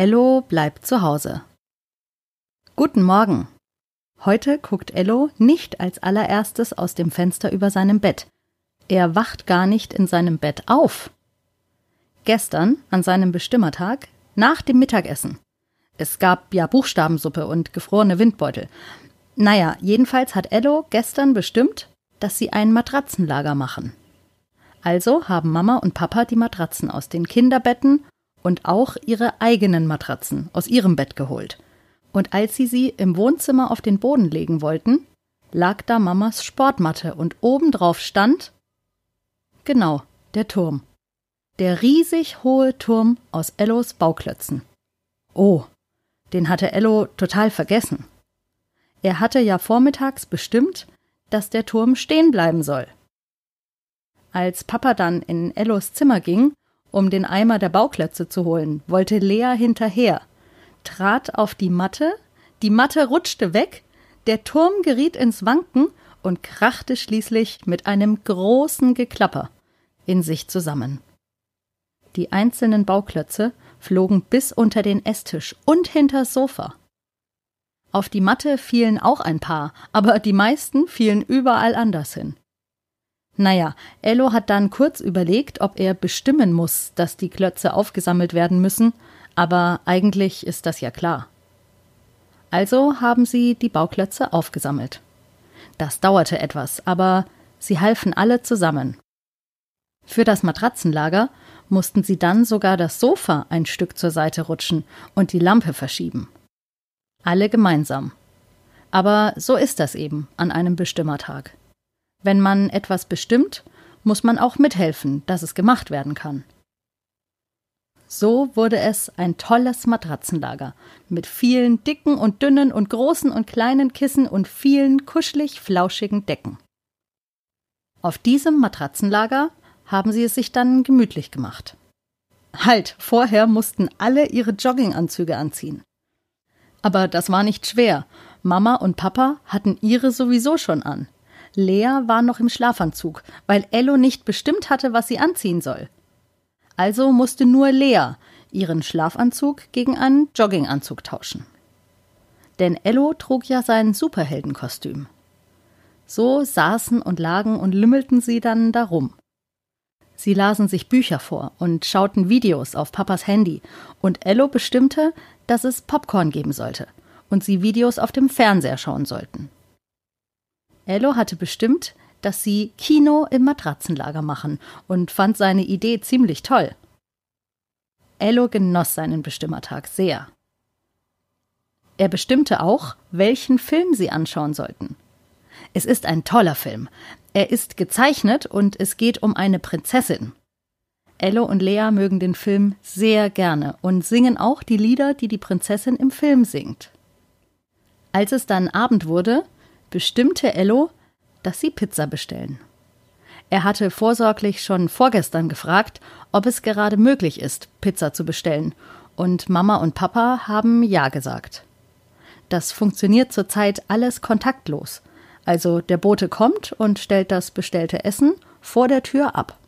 Ello bleibt zu Hause. Guten Morgen. Heute guckt Ello nicht als allererstes aus dem Fenster über seinem Bett. Er wacht gar nicht in seinem Bett auf. Gestern, an seinem Bestimmertag, nach dem Mittagessen. Es gab ja Buchstabensuppe und gefrorene Windbeutel. Naja, jedenfalls hat Ello gestern bestimmt, dass sie ein Matratzenlager machen. Also haben Mama und Papa die Matratzen aus den Kinderbetten und auch ihre eigenen Matratzen aus ihrem Bett geholt. Und als sie sie im Wohnzimmer auf den Boden legen wollten, lag da Mamas Sportmatte und obendrauf stand genau der Turm. Der riesig hohe Turm aus Ellos Bauklötzen. Oh, den hatte Ello total vergessen. Er hatte ja vormittags bestimmt, dass der Turm stehen bleiben soll. Als Papa dann in Ellos Zimmer ging, um den Eimer der Bauklötze zu holen, wollte Lea hinterher, trat auf die Matte, die Matte rutschte weg, der Turm geriet ins Wanken und krachte schließlich mit einem großen Geklapper in sich zusammen. Die einzelnen Bauklötze flogen bis unter den Esstisch und hinters Sofa. Auf die Matte fielen auch ein paar, aber die meisten fielen überall anders hin. Naja, Ello hat dann kurz überlegt, ob er bestimmen muss, dass die Klötze aufgesammelt werden müssen, aber eigentlich ist das ja klar. Also haben sie die Bauklötze aufgesammelt. Das dauerte etwas, aber sie halfen alle zusammen. Für das Matratzenlager mussten sie dann sogar das Sofa ein Stück zur Seite rutschen und die Lampe verschieben. Alle gemeinsam. Aber so ist das eben an einem Bestimmertag. Wenn man etwas bestimmt, muss man auch mithelfen, dass es gemacht werden kann. So wurde es ein tolles Matratzenlager mit vielen dicken und dünnen und großen und kleinen Kissen und vielen kuschelig flauschigen Decken. Auf diesem Matratzenlager haben sie es sich dann gemütlich gemacht. Halt, vorher mussten alle ihre Jogginganzüge anziehen. Aber das war nicht schwer. Mama und Papa hatten ihre sowieso schon an. Lea war noch im Schlafanzug, weil Ello nicht bestimmt hatte, was sie anziehen soll. Also musste nur Lea ihren Schlafanzug gegen einen Jogginganzug tauschen. Denn Ello trug ja sein Superheldenkostüm. So saßen und lagen und lümmelten sie dann darum. Sie lasen sich Bücher vor und schauten Videos auf Papas Handy, und Ello bestimmte, dass es Popcorn geben sollte und sie Videos auf dem Fernseher schauen sollten. Ello hatte bestimmt, dass sie Kino im Matratzenlager machen und fand seine Idee ziemlich toll. Ello genoss seinen Bestimmertag sehr. Er bestimmte auch, welchen Film sie anschauen sollten. Es ist ein toller Film. Er ist gezeichnet und es geht um eine Prinzessin. Ello und Lea mögen den Film sehr gerne und singen auch die Lieder, die die Prinzessin im Film singt. Als es dann Abend wurde, bestimmte Ello, dass sie Pizza bestellen. Er hatte vorsorglich schon vorgestern gefragt, ob es gerade möglich ist, Pizza zu bestellen, und Mama und Papa haben Ja gesagt. Das funktioniert zurzeit alles kontaktlos. Also der Bote kommt und stellt das bestellte Essen vor der Tür ab.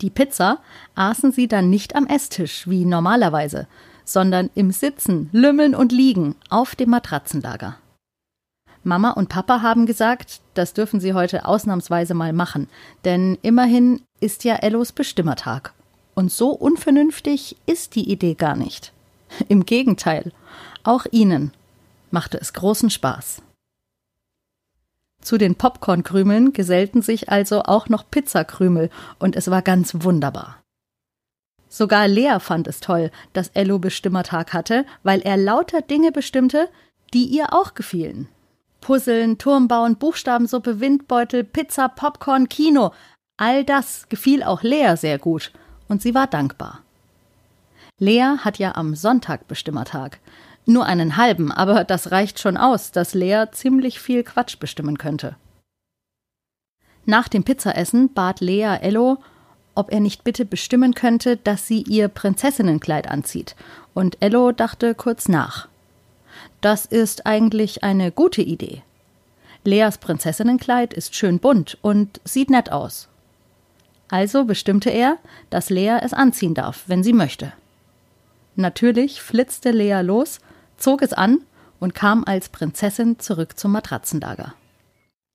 Die Pizza aßen sie dann nicht am Esstisch wie normalerweise, sondern im Sitzen, Lümmeln und Liegen auf dem Matratzenlager. Mama und Papa haben gesagt, das dürfen sie heute ausnahmsweise mal machen, denn immerhin ist ja Ellos Bestimmertag. Und so unvernünftig ist die Idee gar nicht. Im Gegenteil, auch ihnen machte es großen Spaß. Zu den Popcornkrümeln gesellten sich also auch noch Pizzakrümel und es war ganz wunderbar. Sogar Lea fand es toll, dass Ello Bestimmertag hatte, weil er lauter Dinge bestimmte, die ihr auch gefielen. Puzzeln, Turm bauen, Buchstabensuppe, Windbeutel, Pizza, Popcorn, Kino. All das gefiel auch Lea sehr gut und sie war dankbar. Lea hat ja am Sonntag Bestimmertag. Nur einen halben, aber das reicht schon aus, dass Lea ziemlich viel Quatsch bestimmen könnte. Nach dem Pizzaessen bat Lea Ello, ob er nicht bitte bestimmen könnte, dass sie ihr Prinzessinnenkleid anzieht, und Ello dachte kurz nach. Das ist eigentlich eine gute Idee. Leas Prinzessinnenkleid ist schön bunt und sieht nett aus. Also bestimmte er, dass Lea es anziehen darf, wenn sie möchte. Natürlich flitzte Lea los, zog es an und kam als Prinzessin zurück zum Matratzenlager.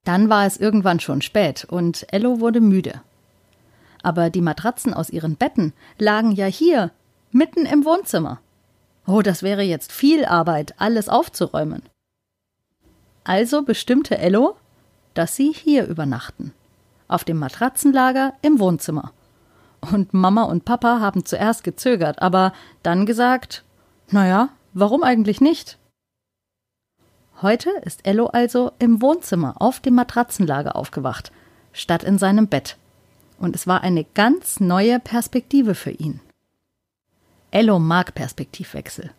Dann war es irgendwann schon spät und Ello wurde müde. Aber die Matratzen aus ihren Betten lagen ja hier, mitten im Wohnzimmer. Oh, das wäre jetzt viel Arbeit, alles aufzuräumen. Also bestimmte Ello, dass sie hier übernachten. Auf dem Matratzenlager im Wohnzimmer. Und Mama und Papa haben zuerst gezögert, aber dann gesagt, naja, warum eigentlich nicht? Heute ist Ello also im Wohnzimmer auf dem Matratzenlager aufgewacht, statt in seinem Bett. Und es war eine ganz neue Perspektive für ihn. Ello mag Perspektivwechsel.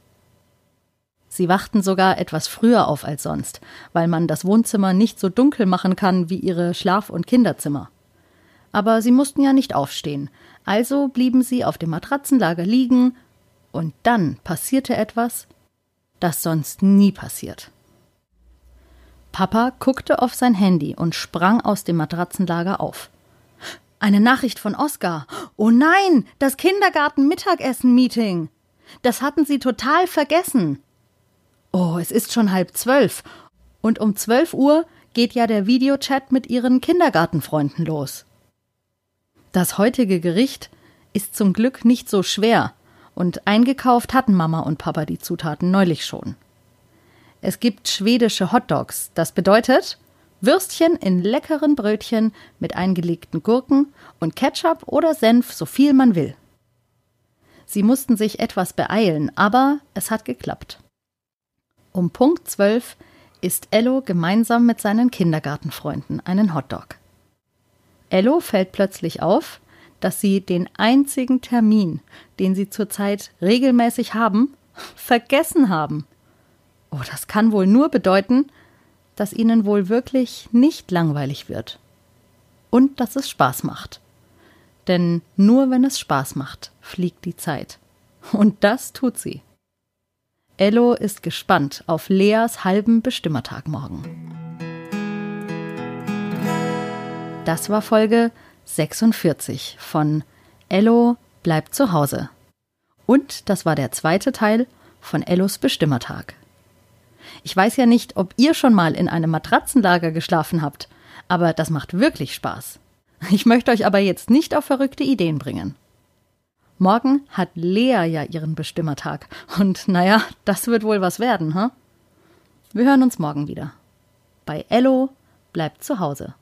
Sie wachten sogar etwas früher auf als sonst, weil man das Wohnzimmer nicht so dunkel machen kann wie ihre Schlaf- und Kinderzimmer. Aber sie mussten ja nicht aufstehen, also blieben sie auf dem Matratzenlager liegen, und dann passierte etwas, das sonst nie passiert. Papa guckte auf sein Handy und sprang aus dem Matratzenlager auf. Eine Nachricht von Oskar. Oh nein, das Kindergarten-Mittagessen-Meeting. Das hatten sie total vergessen. Oh, es ist schon halb zwölf. Und um zwölf Uhr geht ja der Videochat mit ihren Kindergartenfreunden los. Das heutige Gericht ist zum Glück nicht so schwer, und eingekauft hatten Mama und Papa die Zutaten neulich schon. Es gibt schwedische Hotdogs. Das bedeutet Würstchen in leckeren Brötchen mit eingelegten Gurken und Ketchup oder Senf, so viel man will. Sie mussten sich etwas beeilen, aber es hat geklappt. Um Punkt 12 isst Ello gemeinsam mit seinen Kindergartenfreunden einen Hotdog. Ello fällt plötzlich auf, dass sie den einzigen Termin, den sie zurzeit regelmäßig haben, vergessen haben. Oh, das kann wohl nur bedeuten, dass ihnen wohl wirklich nicht langweilig wird. Und dass es Spaß macht. Denn nur wenn es Spaß macht, fliegt die Zeit. Und das tut sie. Ello ist gespannt auf Leas halben Bestimmertag morgen. Das war Folge 46 von Ello bleibt zu Hause. Und das war der zweite Teil von Ellos Bestimmertag. Ich weiß ja nicht, ob ihr schon mal in einem Matratzenlager geschlafen habt, aber das macht wirklich Spaß. Ich möchte euch aber jetzt nicht auf verrückte Ideen bringen. Morgen hat Lea ja ihren Bestimmertag. Und naja, das wird wohl was werden, hm? Wir hören uns morgen wieder. Bei Ello bleibt zu Hause.